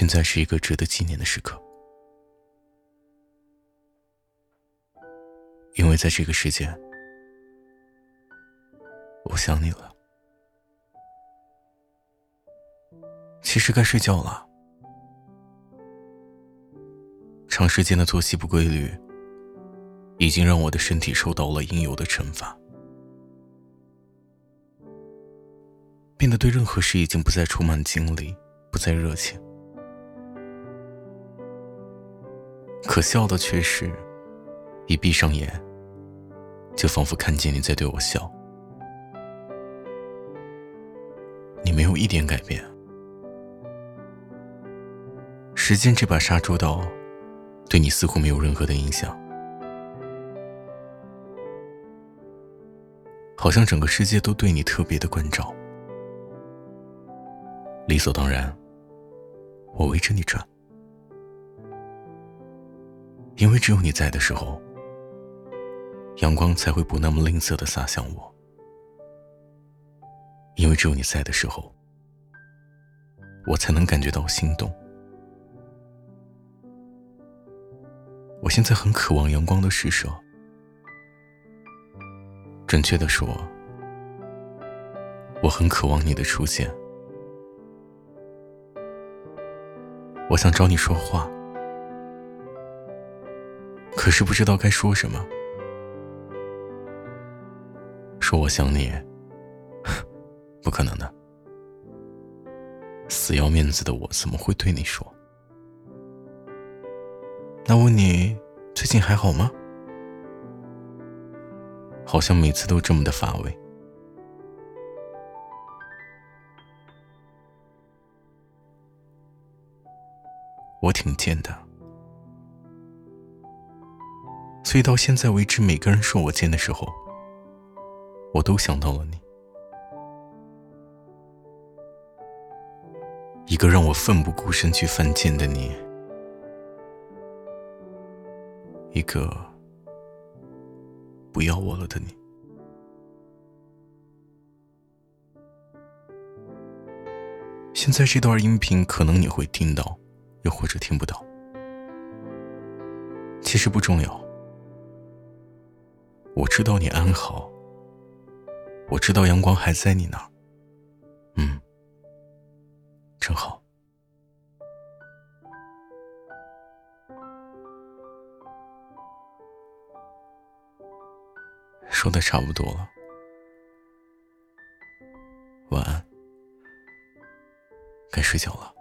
现在是一个值得纪念的时刻，因为在这个时间，我想你了。其实该睡觉了，长时间的作息不规律，已经让我的身体受到了应有的惩罚，变得对任何事已经不再充满精力，不再热情。可笑的却是，一闭上眼，就仿佛看见你在对我笑。你没有一点改变。时间这把杀猪刀，对你似乎没有任何的影响，好像整个世界都对你特别的关照。理所当然，我围着你转。因为只有你在的时候，阳光才会不那么吝啬的洒向我。因为只有你在的时候，我才能感觉到心动。我现在很渴望阳光的施舍，准确的说，我很渴望你的出现。我想找你说话。可是不知道该说什么，说我想你，不可能的。死要面子的我怎么会对你说？那问你最近还好吗？好像每次都这么的乏味。我挺贱的。所以到现在为止，每个人说我贱的时候，我都想到了你，一个让我奋不顾身去犯贱的你，一个不要我了的你。现在这段音频可能你会听到，又或者听不到，其实不重要。我知道你安好，我知道阳光还在你那儿，嗯，真好。说的差不多了，晚安，该睡觉了。